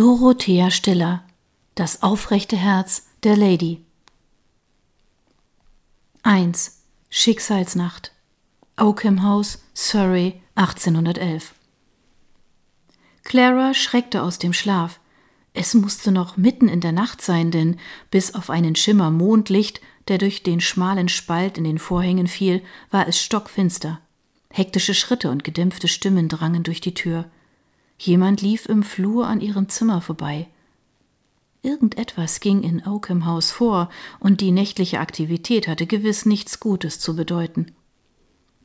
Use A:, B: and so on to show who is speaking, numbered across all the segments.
A: Dorothea Stiller Das aufrechte Herz der Lady 1. Schicksalsnacht Oakham House, Surrey, 1811 Clara schreckte aus dem Schlaf. Es musste noch mitten in der Nacht sein, denn bis auf einen Schimmer Mondlicht, der durch den schmalen Spalt in den Vorhängen fiel, war es stockfinster. Hektische Schritte und gedämpfte Stimmen drangen durch die Tür. Jemand lief im Flur an ihrem Zimmer vorbei. Irgendetwas ging in Oakham House vor, und die nächtliche Aktivität hatte gewiss nichts Gutes zu bedeuten.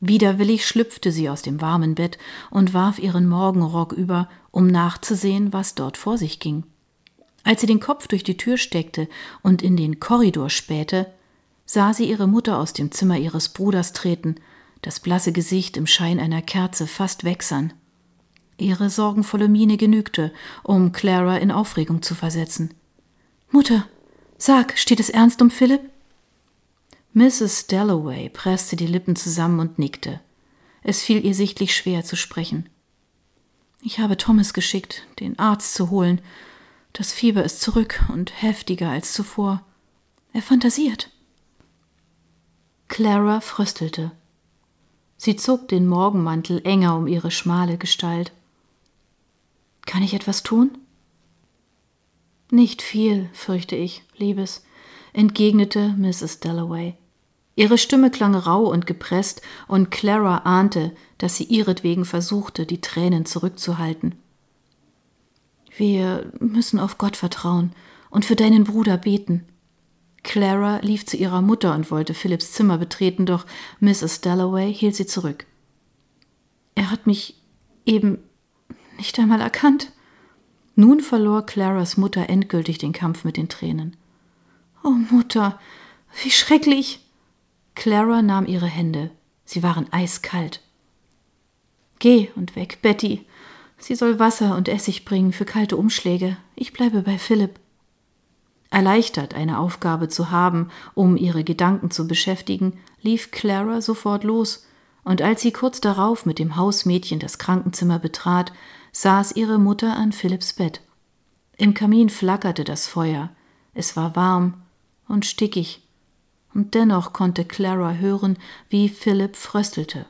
A: Widerwillig schlüpfte sie aus dem warmen Bett und warf ihren Morgenrock über, um nachzusehen, was dort vor sich ging. Als sie den Kopf durch die Tür steckte und in den Korridor spähte, sah sie ihre Mutter aus dem Zimmer ihres Bruders treten, das blasse Gesicht im Schein einer Kerze fast wächsern. Ihre sorgenvolle Miene genügte, um Clara in Aufregung zu versetzen. Mutter, sag, steht es ernst um Philipp? Mrs. Dalloway presste die Lippen zusammen und nickte. Es fiel ihr sichtlich schwer zu sprechen. Ich habe Thomas geschickt, den Arzt zu holen. Das Fieber ist zurück und heftiger als zuvor. Er fantasiert. Clara fröstelte. Sie zog den Morgenmantel enger um ihre schmale Gestalt. Kann ich etwas tun? Nicht viel, fürchte ich, Liebes, entgegnete Mrs. Dalloway. Ihre Stimme klang rau und gepresst, und Clara ahnte, dass sie ihretwegen versuchte, die Tränen zurückzuhalten. Wir müssen auf Gott vertrauen und für deinen Bruder beten. Clara lief zu ihrer Mutter und wollte Philipps Zimmer betreten, doch Mrs. Dalloway hielt sie zurück. Er hat mich eben nicht einmal erkannt. Nun verlor Claras Mutter endgültig den Kampf mit den Tränen. Oh Mutter, wie schrecklich. Clara nahm ihre Hände. Sie waren eiskalt. Geh und weg, Betty. Sie soll Wasser und Essig bringen für kalte Umschläge. Ich bleibe bei Philipp. Erleichtert, eine Aufgabe zu haben, um ihre Gedanken zu beschäftigen, lief Clara sofort los, und als sie kurz darauf mit dem Hausmädchen das Krankenzimmer betrat, saß ihre Mutter an Philipps Bett. Im Kamin flackerte das Feuer, es war warm und stickig, und dennoch konnte Clara hören, wie Philipp fröstelte.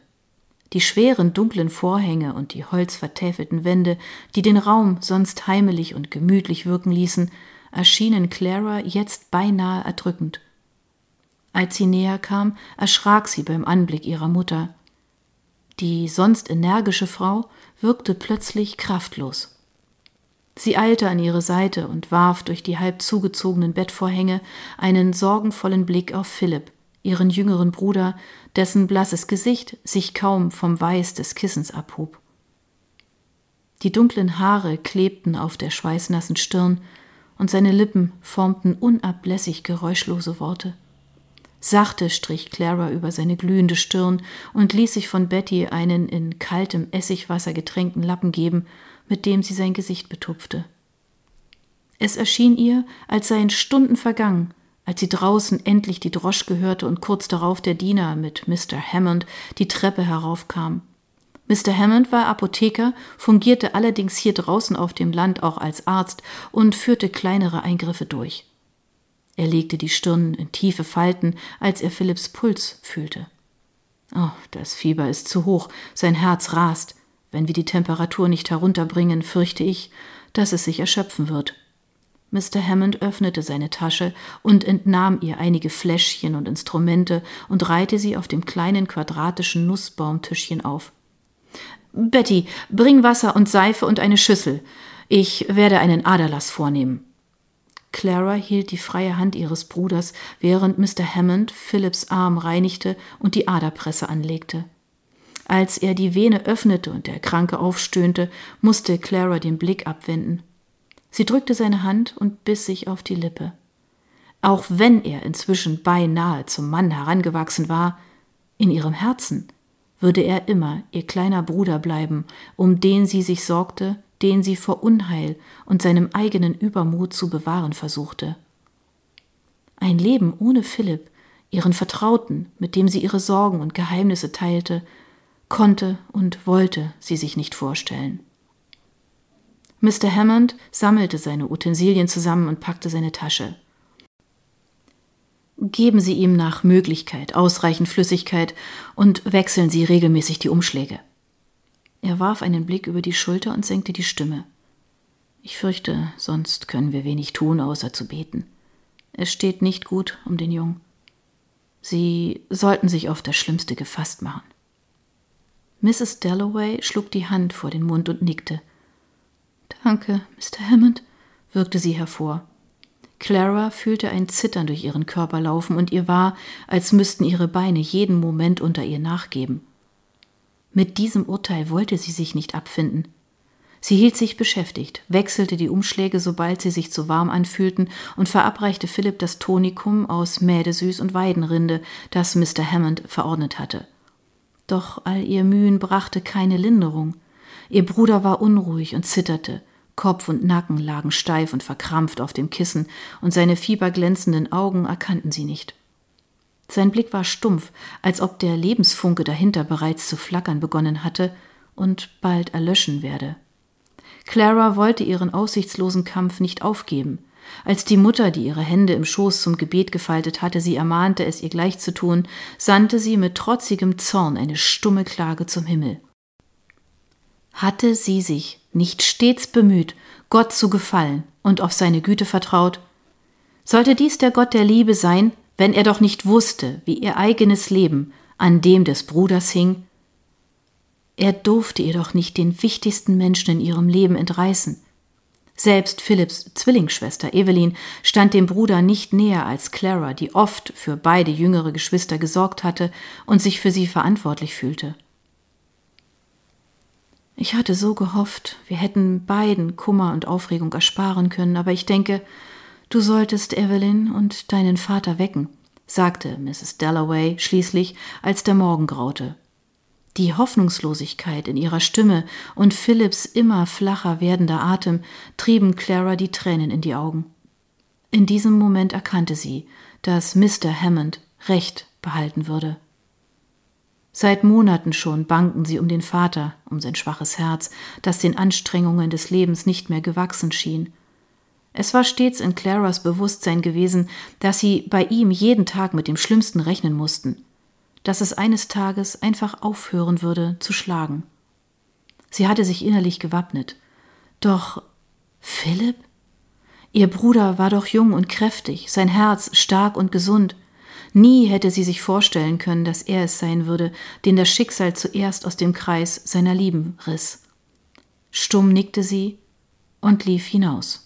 A: Die schweren dunklen Vorhänge und die holzvertäfelten Wände, die den Raum sonst heimelig und gemütlich wirken ließen, erschienen Clara jetzt beinahe erdrückend. Als sie näher kam, erschrak sie beim Anblick ihrer Mutter. Die sonst energische Frau wirkte plötzlich kraftlos. Sie eilte an ihre Seite und warf durch die halb zugezogenen Bettvorhänge einen sorgenvollen Blick auf Philipp, ihren jüngeren Bruder, dessen blasses Gesicht sich kaum vom Weiß des Kissens abhob. Die dunklen Haare klebten auf der schweißnassen Stirn, und seine Lippen formten unablässig geräuschlose Worte. Sachte strich Clara über seine glühende Stirn und ließ sich von Betty einen in kaltem Essigwasser getränkten Lappen geben, mit dem sie sein Gesicht betupfte. Es erschien ihr, als seien Stunden vergangen, als sie draußen endlich die Droschke hörte und kurz darauf der Diener mit Mr. Hammond die Treppe heraufkam. Mr. Hammond war Apotheker, fungierte allerdings hier draußen auf dem Land auch als Arzt und führte kleinere Eingriffe durch. Er legte die Stirn in tiefe Falten, als er Philipps Puls fühlte. Oh, das Fieber ist zu hoch, sein Herz rast. Wenn wir die Temperatur nicht herunterbringen, fürchte ich, dass es sich erschöpfen wird. Mr. Hammond öffnete seine Tasche und entnahm ihr einige Fläschchen und Instrumente und reihte sie auf dem kleinen quadratischen Nussbaumtischchen auf. Betty, bring Wasser und Seife und eine Schüssel. Ich werde einen Aderlass vornehmen. Clara hielt die freie Hand ihres Bruders, während Mr. Hammond Philipps Arm reinigte und die Aderpresse anlegte. Als er die Vene öffnete und der Kranke aufstöhnte, musste Clara den Blick abwenden. Sie drückte seine Hand und biss sich auf die Lippe. Auch wenn er inzwischen beinahe zum Mann herangewachsen war, in ihrem Herzen würde er immer ihr kleiner Bruder bleiben, um den sie sich sorgte, den sie vor Unheil und seinem eigenen Übermut zu bewahren versuchte. Ein Leben ohne Philipp, ihren Vertrauten, mit dem sie ihre Sorgen und Geheimnisse teilte, konnte und wollte sie sich nicht vorstellen. Mr. Hammond sammelte seine Utensilien zusammen und packte seine Tasche. Geben Sie ihm nach Möglichkeit ausreichend Flüssigkeit und wechseln Sie regelmäßig die Umschläge. Er warf einen Blick über die Schulter und senkte die Stimme. Ich fürchte, sonst können wir wenig tun, außer zu beten. Es steht nicht gut um den Jungen. Sie sollten sich auf das Schlimmste gefasst machen. Mrs. Dalloway schlug die Hand vor den Mund und nickte. Danke, Mr. Hammond, wirkte sie hervor. Clara fühlte ein Zittern durch ihren Körper laufen, und ihr war, als müssten ihre Beine jeden Moment unter ihr nachgeben. Mit diesem Urteil wollte sie sich nicht abfinden. Sie hielt sich beschäftigt, wechselte die Umschläge, sobald sie sich zu warm anfühlten, und verabreichte Philipp das Tonikum aus Mädesüß und Weidenrinde, das Mr. Hammond verordnet hatte. Doch all ihr Mühen brachte keine Linderung. Ihr Bruder war unruhig und zitterte. Kopf und Nacken lagen steif und verkrampft auf dem Kissen, und seine fieberglänzenden Augen erkannten sie nicht. Sein Blick war stumpf, als ob der Lebensfunke dahinter bereits zu flackern begonnen hatte und bald erlöschen werde. Clara wollte ihren aussichtslosen Kampf nicht aufgeben. Als die Mutter, die ihre Hände im Schoß zum Gebet gefaltet hatte, sie ermahnte, es ihr gleich zu tun, sandte sie mit trotzigem Zorn eine stumme Klage zum Himmel. Hatte sie sich nicht stets bemüht, Gott zu gefallen und auf seine Güte vertraut? Sollte dies der Gott der Liebe sein, wenn er doch nicht wusste, wie ihr eigenes Leben an dem des Bruders hing? Er durfte ihr doch nicht den wichtigsten Menschen in ihrem Leben entreißen. Selbst Philipps Zwillingsschwester Evelyn stand dem Bruder nicht näher als Clara, die oft für beide jüngere Geschwister gesorgt hatte und sich für sie verantwortlich fühlte. Ich hatte so gehofft, wir hätten beiden Kummer und Aufregung ersparen können, aber ich denke, du solltest Evelyn und deinen Vater wecken, sagte Mrs. Dalloway schließlich, als der Morgen graute. Die Hoffnungslosigkeit in ihrer Stimme und Philipps immer flacher werdender Atem trieben Clara die Tränen in die Augen. In diesem Moment erkannte sie, dass Mr. Hammond Recht behalten würde. Seit Monaten schon bangten sie um den Vater, um sein schwaches Herz, das den Anstrengungen des Lebens nicht mehr gewachsen schien. Es war stets in Claras Bewusstsein gewesen, dass sie bei ihm jeden Tag mit dem Schlimmsten rechnen mussten, dass es eines Tages einfach aufhören würde zu schlagen. Sie hatte sich innerlich gewappnet. Doch Philipp? Ihr Bruder war doch jung und kräftig, sein Herz stark und gesund. Nie hätte sie sich vorstellen können, dass er es sein würde, den das Schicksal zuerst aus dem Kreis seiner Lieben riss. Stumm nickte sie und lief hinaus.